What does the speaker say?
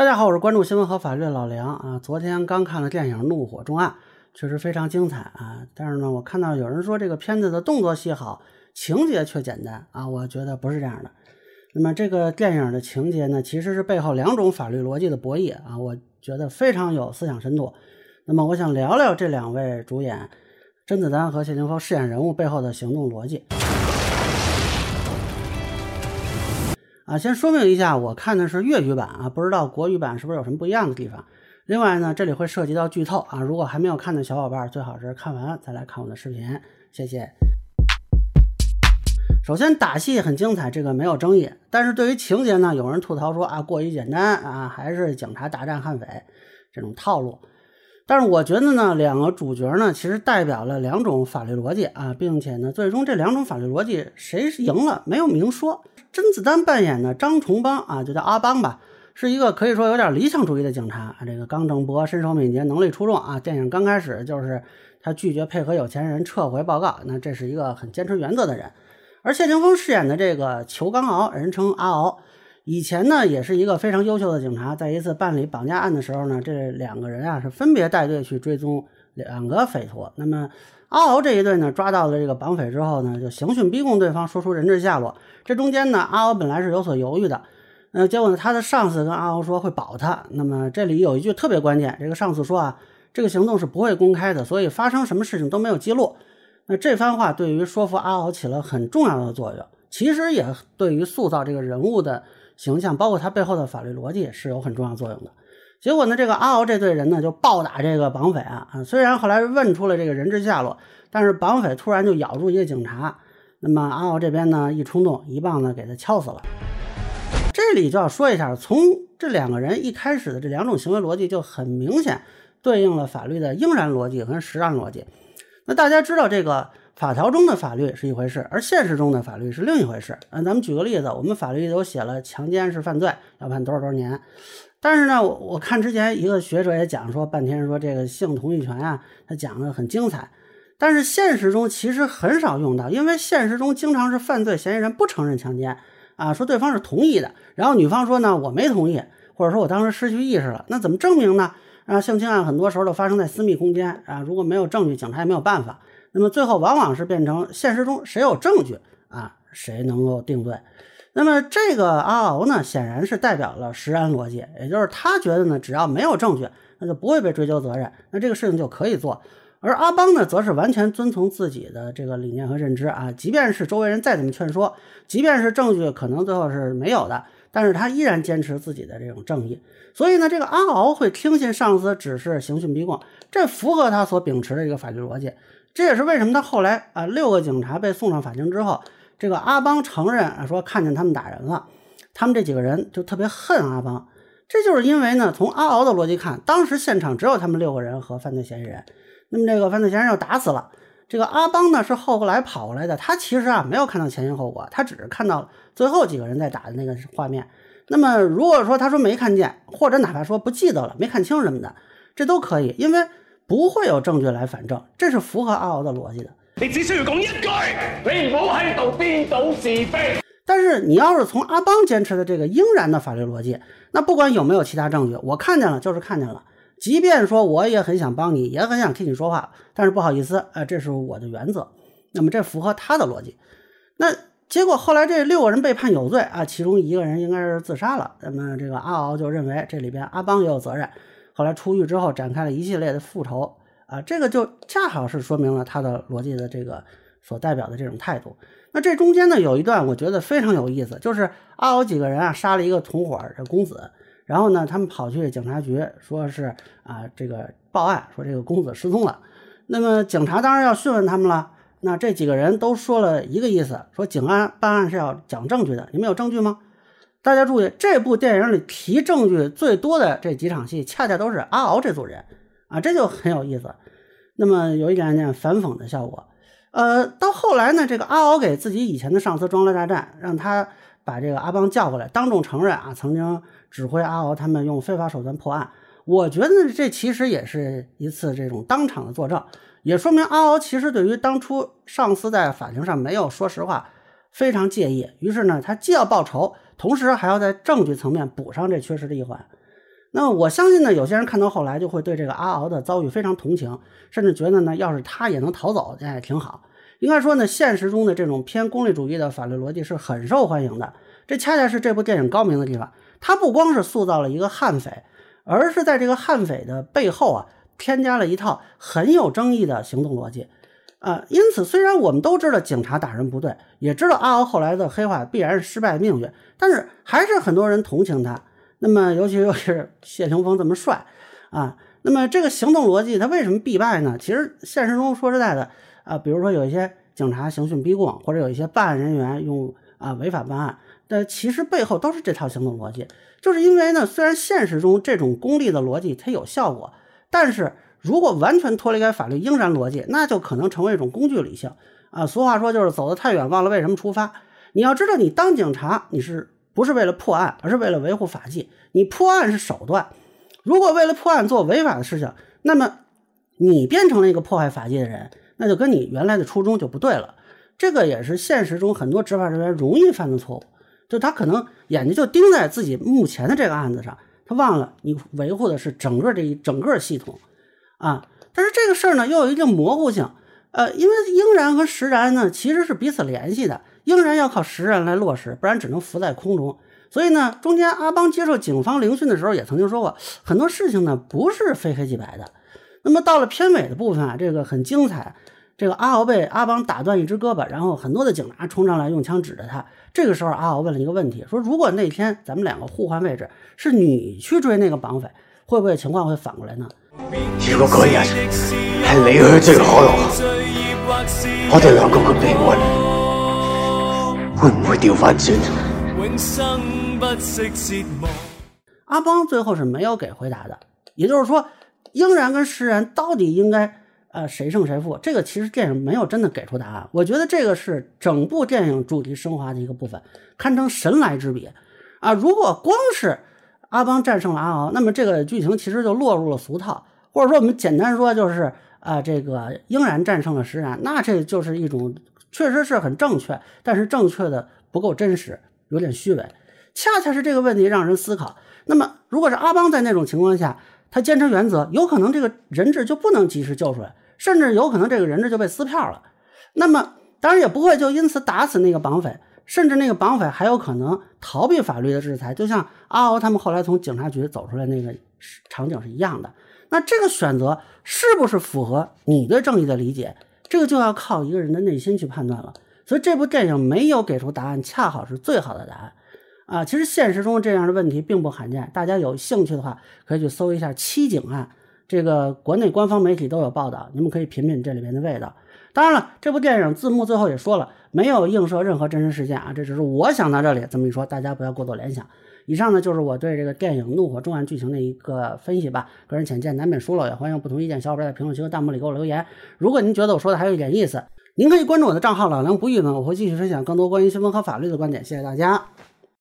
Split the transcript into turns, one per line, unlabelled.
大家好，我是关注新闻和法律的老梁啊。昨天刚看了电影《怒火重案》，确实非常精彩啊。但是呢，我看到有人说这个片子的动作戏好，情节却简单啊。我觉得不是这样的。那么这个电影的情节呢，其实是背后两种法律逻辑的博弈啊。我觉得非常有思想深度。那么我想聊聊这两位主演甄子丹和谢霆锋饰演人物背后的行动逻辑。啊，先说明一下，我看的是粤语版啊，不知道国语版是不是有什么不一样的地方。另外呢，这里会涉及到剧透啊，如果还没有看的小伙伴，最好是看完再来看我的视频，谢谢。首先打戏很精彩，这个没有争议。但是对于情节呢，有人吐槽说啊，过于简单啊，还是警察大战悍匪这种套路。但是我觉得呢，两个主角呢，其实代表了两种法律逻辑啊，并且呢，最终这两种法律逻辑谁赢了没有明说。甄子丹扮演的张崇邦啊，就叫阿邦吧，是一个可以说有点理想主义的警察。这个刚正不阿，身手敏捷，能力出众啊。电影刚开始就是他拒绝配合有钱人撤回报告，那这是一个很坚持原则的人。而谢霆锋饰演的这个裘刚敖，人称阿敖，以前呢也是一个非常优秀的警察。在一次办理绑架案的时候呢，这两个人啊是分别带队去追踪两个匪徒。那么阿敖这一队呢，抓到了这个绑匪之后呢，就刑讯逼供对方，说出人质下落。这中间呢，阿敖本来是有所犹豫的，呃，结果呢，他的上司跟阿敖说会保他。那么这里有一句特别关键，这个上司说啊，这个行动是不会公开的，所以发生什么事情都没有记录。那这番话对于说服阿敖起了很重要的作用，其实也对于塑造这个人物的形象，包括他背后的法律逻辑是有很重要作用的。结果呢，这个阿敖这队人呢就暴打这个绑匪啊啊！虽然后来问出了这个人质下落，但是绑匪突然就咬住一个警察，那么阿敖这边呢一冲动，一棒子给他敲死了。这里就要说一下，从这两个人一开始的这两种行为逻辑就很明显对应了法律的应然逻辑和实然逻辑。那大家知道，这个法条中的法律是一回事，而现实中的法律是另一回事。嗯，咱们举个例子，我们法律都写了强奸是犯罪，要判多少多少年。但是呢，我我看之前一个学者也讲说半天说这个性同意权啊，他讲的很精彩，但是现实中其实很少用到，因为现实中经常是犯罪嫌疑人不承认强奸啊，说对方是同意的，然后女方说呢我没同意，或者说我当时失去意识了，那怎么证明呢？啊，性侵案很多时候都发生在私密空间啊，如果没有证据，警察也没有办法，那么最后往往是变成现实中谁有证据啊，谁能够定罪。那么这个阿敖呢，显然是代表了实然逻辑，也就是他觉得呢，只要没有证据，那就不会被追究责任，那这个事情就可以做。而阿邦呢，则是完全遵从自己的这个理念和认知啊，即便是周围人再怎么劝说，即便是证据可能最后是没有的，但是他依然坚持自己的这种正义。所以呢，这个阿敖会听信上司指示，刑讯逼供，这符合他所秉持的一个法律逻辑。这也是为什么他后来啊，六个警察被送上法庭之后。这个阿邦承认啊，说看见他们打人了，他们这几个人就特别恨阿邦，这就是因为呢，从阿敖的逻辑看，当时现场只有他们六个人和犯罪嫌疑人，那么这个犯罪嫌疑人要打死了，这个阿邦呢是后来跑过来的，他其实啊没有看到前因后果，他只是看到最后几个人在打的那个画面。那么如果说他说没看见，或者哪怕说不记得了、没看清什么的，这都可以，因为不会有证据来反证，这是符合阿敖的逻辑的。
你只需要讲一句，你唔好喺度颠倒是非。
但是你要是从阿邦坚持的这个应然的法律逻辑，那不管有没有其他证据，我看见了就是看见了。即便说我也很想帮你，也很想替你说话，但是不好意思，呃，这是我的原则。那么这符合他的逻辑。那结果后来这六个人被判有罪啊，其中一个人应该是自杀了。那么这个阿敖就认为这里边阿邦也有责任。后来出狱之后，展开了一系列的复仇。啊，这个就恰好是说明了他的逻辑的这个所代表的这种态度。那这中间呢，有一段我觉得非常有意思，就是阿敖几个人啊杀了一个同伙这公子，然后呢，他们跑去警察局，说是啊这个报案，说这个公子失踪了。那么警察当然要讯问他们了。那这几个人都说了一个意思，说警安办案是要讲证据的，你们有证据吗？大家注意，这部电影里提证据最多的这几场戏，恰恰都是阿敖这组人。啊，这就很有意思，那么有一点点反讽的效果。呃，到后来呢，这个阿敖给自己以前的上司装了大战，让他把这个阿邦叫过来，当众承认啊，曾经指挥阿敖他们用非法手段破案。我觉得这其实也是一次这种当场的作证，也说明阿敖其实对于当初上司在法庭上没有说实话非常介意。于是呢，他既要报仇，同时还要在证据层面补上这缺失的一环。那么我相信呢，有些人看到后来就会对这个阿敖的遭遇非常同情，甚至觉得呢，要是他也能逃走，那也挺好。应该说呢，现实中的这种偏功利主义的法律逻辑是很受欢迎的，这恰恰是这部电影高明的地方。它不光是塑造了一个悍匪，而是在这个悍匪的背后啊，添加了一套很有争议的行动逻辑。啊，因此虽然我们都知道警察打人不对，也知道阿敖后来的黑化必然是失败的命运，但是还是很多人同情他。那么，尤其又是谢霆锋这么帅啊，那么这个行动逻辑他为什么必败呢？其实现实中说实在的啊，比如说有一些警察刑讯逼供，或者有一些办案人员用啊违法办案，但其实背后都是这套行动逻辑。就是因为呢，虽然现实中这种功利的逻辑它有效果，但是。如果完全脱离开法律应然逻辑，那就可能成为一种工具理性啊。俗话说就是走得太远，忘了为什么出发。你要知道，你当警察，你是不是为了破案，而是为了维护法纪？你破案是手段。如果为了破案做违法的事情，那么你变成了一个破坏法纪的人，那就跟你原来的初衷就不对了。这个也是现实中很多执法人员容易犯的错误，就他可能眼睛就盯在自己目前的这个案子上，他忘了你维护的是整个这一整个系统。啊，但是这个事儿呢，又有一定模糊性，呃，因为应然和实然呢，其实是彼此联系的，应然要靠实然来落实，不然只能浮在空中。所以呢，中间阿邦接受警方聆讯的时候，也曾经说过，很多事情呢不是非黑即白的。那么到了片尾的部分啊，这个很精彩，这个阿敖被阿邦打断一只胳膊，然后很多的警察冲上来用枪指着他。这个时候，阿敖问了一个问题，说如果那天咱们两个互换位置，是你去追那个绑匪，会不会情况会反过来呢？
如果嗰日系你去追可乐，我哋两个嘅命运会唔会调翻转？
阿邦最后是没有给回答的，也就是说，英然跟实然到底应该呃谁胜谁负？这个其实电影没有真的给出答案。我觉得这个是整部电影主题升华的一个部分，堪称神来之笔啊！如果光是阿邦战胜了阿敖，那么这个剧情其实就落入了俗套。或者说，我们简单说就是啊，这个应然战胜了实然，那这就是一种确实是很正确，但是正确的不够真实，有点虚伪。恰恰是这个问题让人思考。那么，如果是阿邦在那种情况下，他坚持原则，有可能这个人质就不能及时救出来，甚至有可能这个人质就被撕票了。那么，当然也不会就因此打死那个绑匪，甚至那个绑匪还有可能逃避法律的制裁，就像阿敖他们后来从警察局走出来那个场景是一样的。那这个选择是不是符合你对正义的理解？这个就要靠一个人的内心去判断了。所以这部电影没有给出答案，恰好是最好的答案啊！其实现实中这样的问题并不罕见，大家有兴趣的话可以去搜一下七警案，这个国内官方媒体都有报道，你们可以品品这里面的味道。当然了，这部电影字幕最后也说了，没有映射任何真实事件啊，这只是我想到这里这么一说，大家不要过多联想。以上呢就是我对这个电影《怒火重案》剧情的一个分析吧，个人浅见难免疏漏，也欢迎不同意见小伙伴在评论区和弹幕里给我留言。如果您觉得我说的还有一点意思，您可以关注我的账号老梁不郁闷，我会继续分享更多关于新闻和法律的观点。谢谢大家。